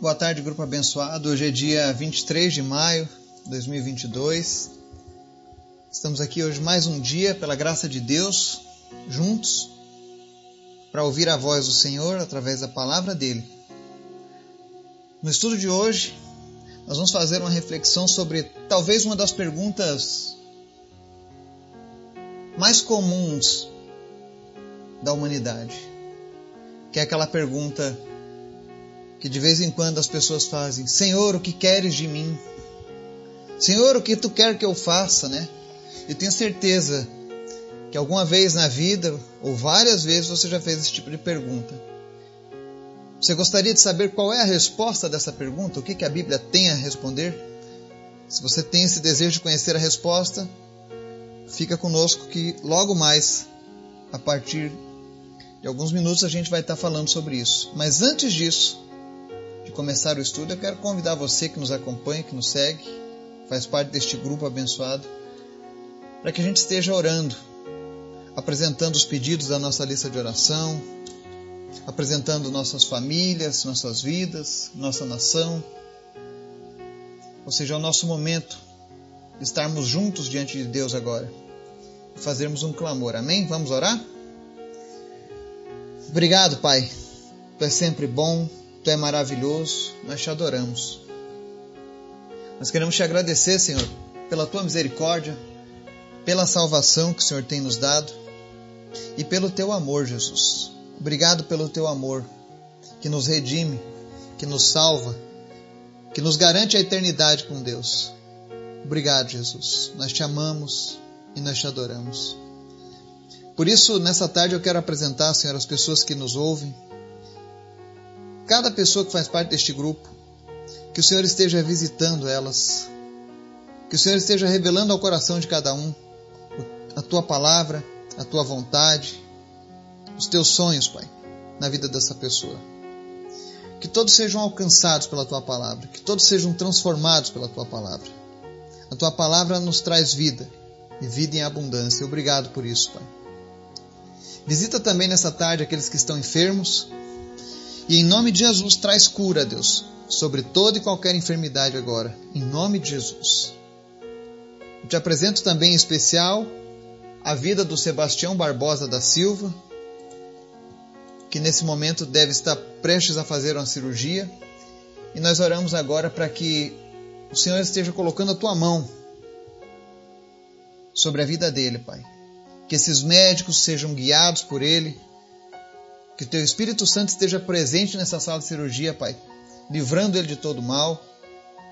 Boa tarde, grupo abençoado. Hoje é dia 23 de maio de 2022. Estamos aqui hoje mais um dia, pela graça de Deus, juntos, para ouvir a voz do Senhor através da palavra dele. No estudo de hoje, nós vamos fazer uma reflexão sobre talvez uma das perguntas mais comuns da humanidade, que é aquela pergunta que de vez em quando as pessoas fazem: Senhor, o que queres de mim? Senhor, o que tu quer que eu faça, né? Eu tenho certeza que alguma vez na vida, ou várias vezes, você já fez esse tipo de pergunta. Você gostaria de saber qual é a resposta dessa pergunta? O que, que a Bíblia tem a responder? Se você tem esse desejo de conhecer a resposta, fica conosco que logo mais, a partir de alguns minutos, a gente vai estar falando sobre isso. Mas antes disso, de começar o estudo, eu quero convidar você que nos acompanha, que nos segue, faz parte deste grupo abençoado, para que a gente esteja orando, apresentando os pedidos da nossa lista de oração, apresentando nossas famílias, nossas vidas, nossa nação. Ou seja, é o nosso momento de estarmos juntos diante de Deus agora e fazermos um clamor. Amém? Vamos orar? Obrigado, Pai. Tu é sempre bom, Tu é maravilhoso, nós te adoramos. Nós queremos te agradecer, Senhor, pela tua misericórdia, pela salvação que o Senhor tem nos dado e pelo teu amor, Jesus. Obrigado pelo teu amor que nos redime, que nos salva, que nos garante a eternidade com Deus. Obrigado, Jesus. Nós te amamos e nós te adoramos. Por isso, nessa tarde eu quero apresentar, Senhor, as pessoas que nos ouvem, cada pessoa que faz parte deste grupo, que o Senhor esteja visitando elas, que o Senhor esteja revelando ao coração de cada um a tua palavra, a tua vontade, os teus sonhos, Pai, na vida dessa pessoa. Que todos sejam alcançados pela tua palavra, que todos sejam transformados pela tua palavra. A tua palavra nos traz vida e vida em abundância. Obrigado por isso, Pai. Visita também nessa tarde aqueles que estão enfermos, e em nome de Jesus, traz cura, Deus, sobre toda e qualquer enfermidade agora. Em nome de Jesus. Eu te apresento também em especial a vida do Sebastião Barbosa da Silva, que nesse momento deve estar prestes a fazer uma cirurgia. E nós oramos agora para que o Senhor esteja colocando a tua mão sobre a vida dele, Pai. Que esses médicos sejam guiados por ele que teu Espírito Santo esteja presente nessa sala de cirurgia, Pai, livrando ele de todo mal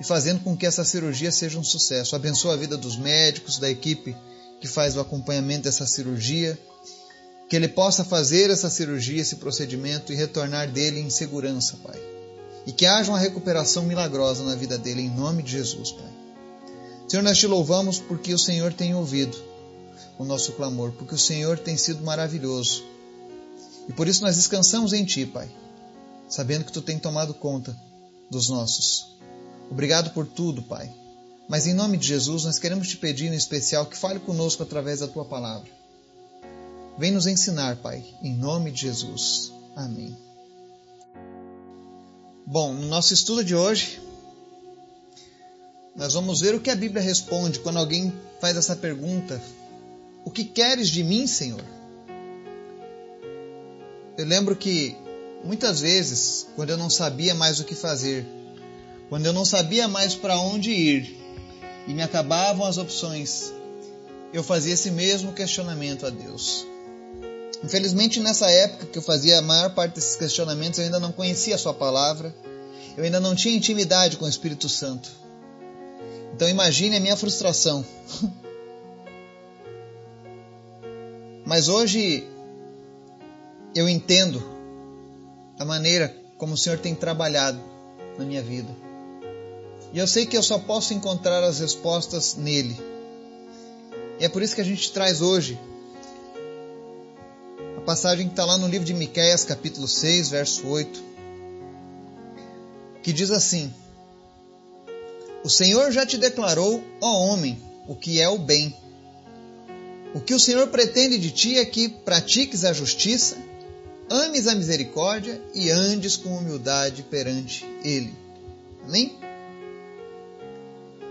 e fazendo com que essa cirurgia seja um sucesso. Abençoa a vida dos médicos, da equipe que faz o acompanhamento dessa cirurgia, que ele possa fazer essa cirurgia, esse procedimento e retornar dele em segurança, Pai. E que haja uma recuperação milagrosa na vida dele, em nome de Jesus, Pai. Senhor, nós te louvamos porque o Senhor tem ouvido o nosso clamor, porque o Senhor tem sido maravilhoso e por isso nós descansamos em Ti, Pai, sabendo que Tu tem tomado conta dos nossos. Obrigado por tudo, Pai. Mas em nome de Jesus, nós queremos te pedir em especial que fale conosco através da Tua palavra. Vem nos ensinar, Pai, em nome de Jesus. Amém. Bom, no nosso estudo de hoje, nós vamos ver o que a Bíblia responde quando alguém faz essa pergunta: O que queres de mim, Senhor? Eu lembro que muitas vezes, quando eu não sabia mais o que fazer, quando eu não sabia mais para onde ir e me acabavam as opções, eu fazia esse mesmo questionamento a Deus. Infelizmente, nessa época que eu fazia a maior parte desses questionamentos, eu ainda não conhecia a Sua palavra, eu ainda não tinha intimidade com o Espírito Santo. Então, imagine a minha frustração. Mas hoje eu entendo a maneira como o Senhor tem trabalhado na minha vida. E eu sei que eu só posso encontrar as respostas nele. E é por isso que a gente traz hoje a passagem que está lá no livro de Miquéias, capítulo 6, verso 8, que diz assim: O Senhor já te declarou, ó homem, o que é o bem. O que o Senhor pretende de ti é que pratiques a justiça ames a misericórdia e andes com humildade perante Ele. Amém?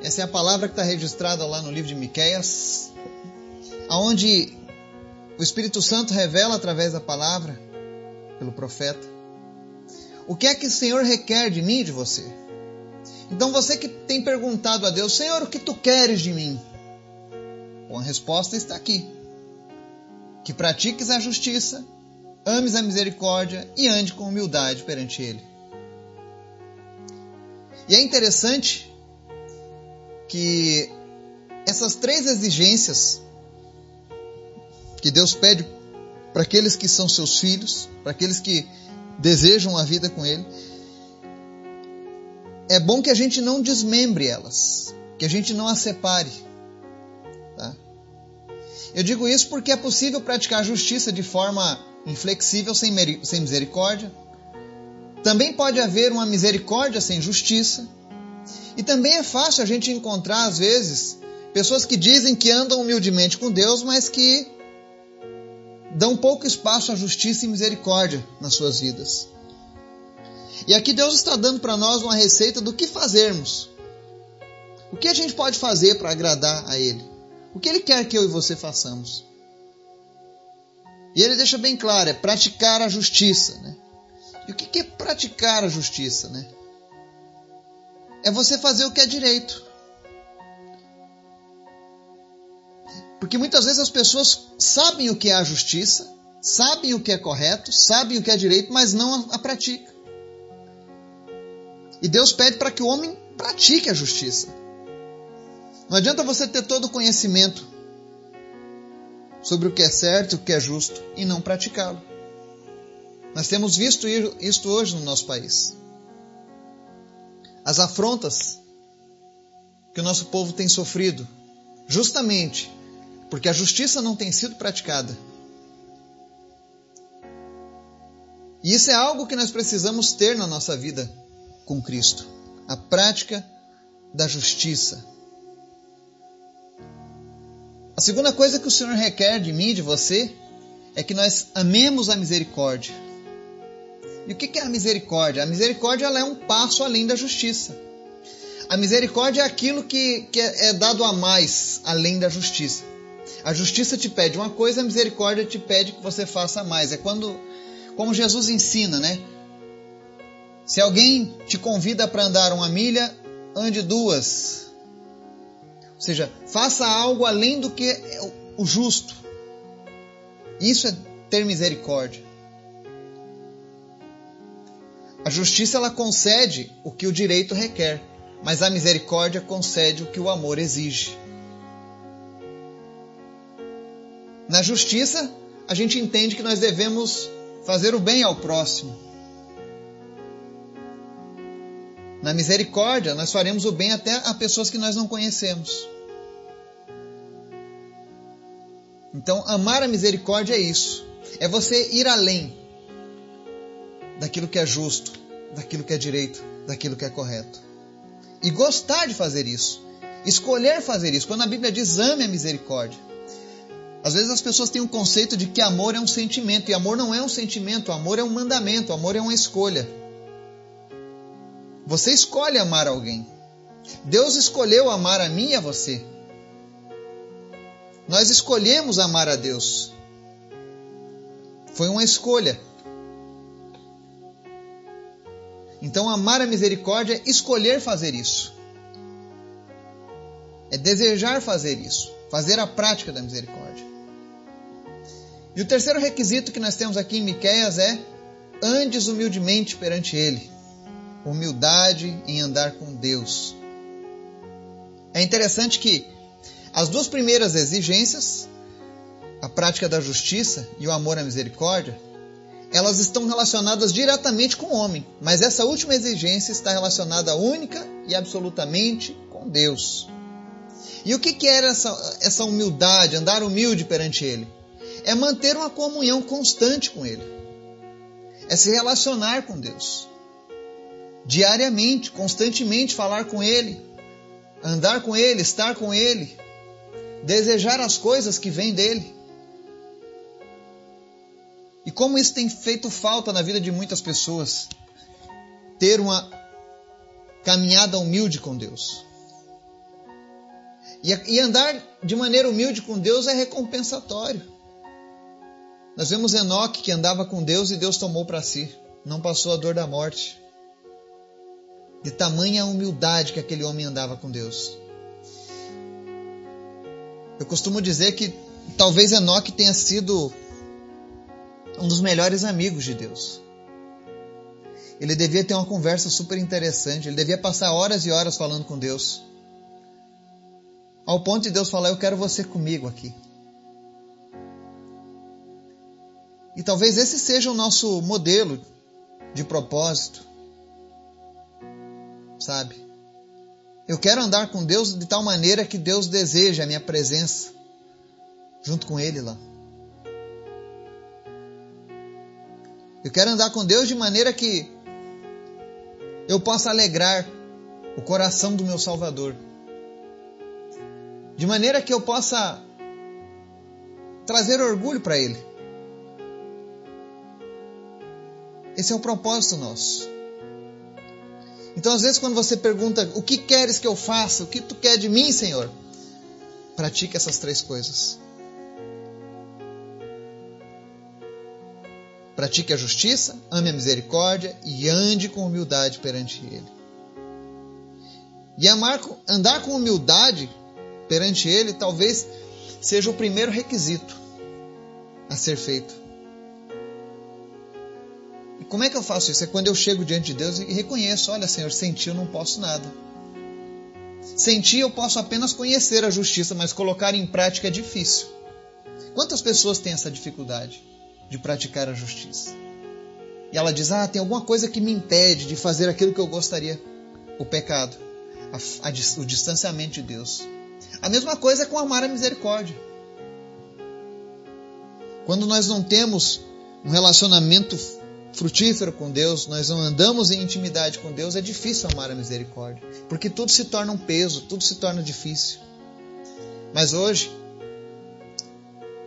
Essa é a palavra que está registrada lá no livro de Miqueias, aonde o Espírito Santo revela através da palavra, pelo profeta, o que é que o Senhor requer de mim e de você. Então você que tem perguntado a Deus, Senhor, o que tu queres de mim? Bom, a resposta está aqui. Que pratiques a justiça, ames a misericórdia e ande com humildade perante Ele. E é interessante que essas três exigências que Deus pede para aqueles que são seus filhos, para aqueles que desejam a vida com Ele, é bom que a gente não desmembre elas, que a gente não as separe. Tá? Eu digo isso porque é possível praticar a justiça de forma inflexível, sem, sem misericórdia. Também pode haver uma misericórdia sem justiça. E também é fácil a gente encontrar, às vezes, pessoas que dizem que andam humildemente com Deus, mas que dão pouco espaço à justiça e misericórdia nas suas vidas. E aqui Deus está dando para nós uma receita do que fazermos. O que a gente pode fazer para agradar a Ele? O que Ele quer que eu e você façamos? E Ele deixa bem claro: é praticar a justiça. Né? E o que é praticar a justiça? Né? É você fazer o que é direito. Porque muitas vezes as pessoas sabem o que é a justiça, sabem o que é correto, sabem o que é direito, mas não a, a praticam. E Deus pede para que o homem pratique a justiça. Não adianta você ter todo o conhecimento sobre o que é certo, o que é justo e não praticá-lo. Nós temos visto isto hoje no nosso país. As afrontas que o nosso povo tem sofrido, justamente porque a justiça não tem sido praticada. E isso é algo que nós precisamos ter na nossa vida com Cristo a prática da justiça. A segunda coisa que o Senhor requer de mim de você é que nós amemos a misericórdia. E o que é a misericórdia? A misericórdia ela é um passo além da justiça. A misericórdia é aquilo que, que é dado a mais além da justiça. A justiça te pede uma coisa, a misericórdia te pede que você faça mais. É quando, como Jesus ensina, né? Se alguém te convida para andar uma milha, ande duas. Ou seja, faça algo além do que é o justo. Isso é ter misericórdia. A justiça ela concede o que o direito requer, mas a misericórdia concede o que o amor exige. Na justiça, a gente entende que nós devemos fazer o bem ao próximo. Na misericórdia, nós faremos o bem até a pessoas que nós não conhecemos. Então, amar a misericórdia é isso. É você ir além daquilo que é justo, daquilo que é direito, daquilo que é correto. E gostar de fazer isso. Escolher fazer isso. Quando a Bíblia diz ame a misericórdia. Às vezes as pessoas têm um conceito de que amor é um sentimento. E amor não é um sentimento, amor é um mandamento, amor é uma escolha. Você escolhe amar alguém. Deus escolheu amar a mim e a você. Nós escolhemos amar a Deus. Foi uma escolha. Então, amar a misericórdia é escolher fazer isso. É desejar fazer isso. Fazer a prática da misericórdia. E o terceiro requisito que nós temos aqui em Miqueias é andes humildemente perante Ele humildade em andar com Deus. É interessante que as duas primeiras exigências, a prática da justiça e o amor à misericórdia, elas estão relacionadas diretamente com o homem, mas essa última exigência está relacionada única e absolutamente com Deus. E o que, era essa, essa humildade, andar humilde perante Ele? É manter uma comunhão constante com Ele, é se relacionar com Deus diariamente, constantemente falar com Ele, andar com Ele, estar com Ele, desejar as coisas que vêm dele. E como isso tem feito falta na vida de muitas pessoas. Ter uma caminhada humilde com Deus. E, andar de maneira humilde com Deus é recompensatório. Nós vemos Enoque que andava com Deus e Deus tomou para si, não passou a dor da morte. De tamanha humildade que aquele homem andava com Deus. Eu costumo dizer que talvez Enoque tenha sido um dos melhores amigos de Deus. Ele devia ter uma conversa super interessante, ele devia passar horas e horas falando com Deus. Ao ponto de Deus falar: Eu quero você comigo aqui. E talvez esse seja o nosso modelo de propósito. Sabe? Eu quero andar com Deus de tal maneira que Deus deseja a minha presença junto com Ele lá. Eu quero andar com Deus de maneira que eu possa alegrar o coração do meu Salvador. De maneira que eu possa trazer orgulho para Ele. Esse é o propósito nosso. Então, às vezes, quando você pergunta o que queres que eu faça, o que tu quer de mim, Senhor, pratique essas três coisas. Pratique a justiça, ame a misericórdia e ande com humildade perante Ele. E amar, andar com humildade perante Ele talvez seja o primeiro requisito a ser feito. Como é que eu faço isso? É quando eu chego diante de Deus e reconheço: olha, Senhor, sem ti eu não posso nada. Sem ti eu posso apenas conhecer a justiça, mas colocar em prática é difícil. Quantas pessoas têm essa dificuldade? de praticar a justiça. E ela diz: Ah, tem alguma coisa que me impede de fazer aquilo que eu gostaria. O pecado, a, a, o distanciamento de Deus. A mesma coisa com amar a misericórdia. Quando nós não temos um relacionamento frutífero com Deus, nós não andamos em intimidade com Deus, é difícil amar a misericórdia, porque tudo se torna um peso, tudo se torna difícil. Mas hoje,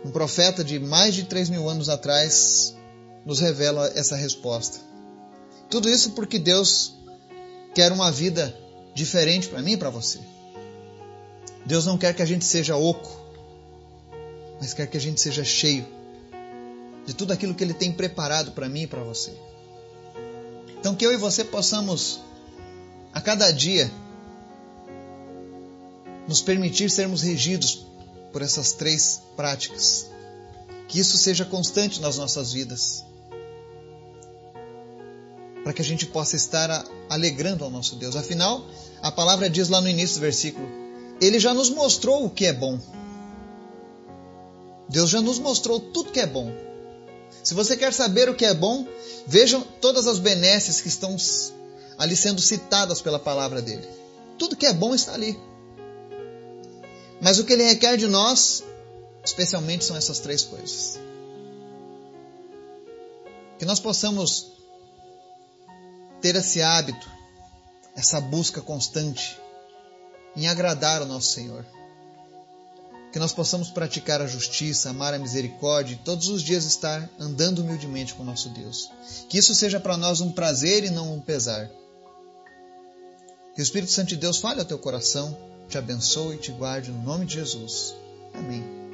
um profeta de mais de 3 mil anos atrás nos revela essa resposta. Tudo isso porque Deus quer uma vida diferente para mim e para você. Deus não quer que a gente seja oco, mas quer que a gente seja cheio de tudo aquilo que Ele tem preparado para mim e para você. Então, que eu e você possamos, a cada dia, nos permitir sermos regidos por essas três práticas. Que isso seja constante nas nossas vidas. Para que a gente possa estar alegrando ao nosso Deus. Afinal, a palavra diz lá no início do versículo: Ele já nos mostrou o que é bom. Deus já nos mostrou tudo que é bom. Se você quer saber o que é bom, vejam todas as benesses que estão ali sendo citadas pela palavra dele. Tudo que é bom está ali. Mas o que ele requer de nós, especialmente, são essas três coisas. Que nós possamos ter esse hábito, essa busca constante em agradar o nosso Senhor. Que nós possamos praticar a justiça, amar a misericórdia e todos os dias estar andando humildemente com nosso Deus. Que isso seja para nós um prazer e não um pesar. Que o Espírito Santo de Deus fale ao teu coração te abençoe e te guarde no nome de Jesus. Amém.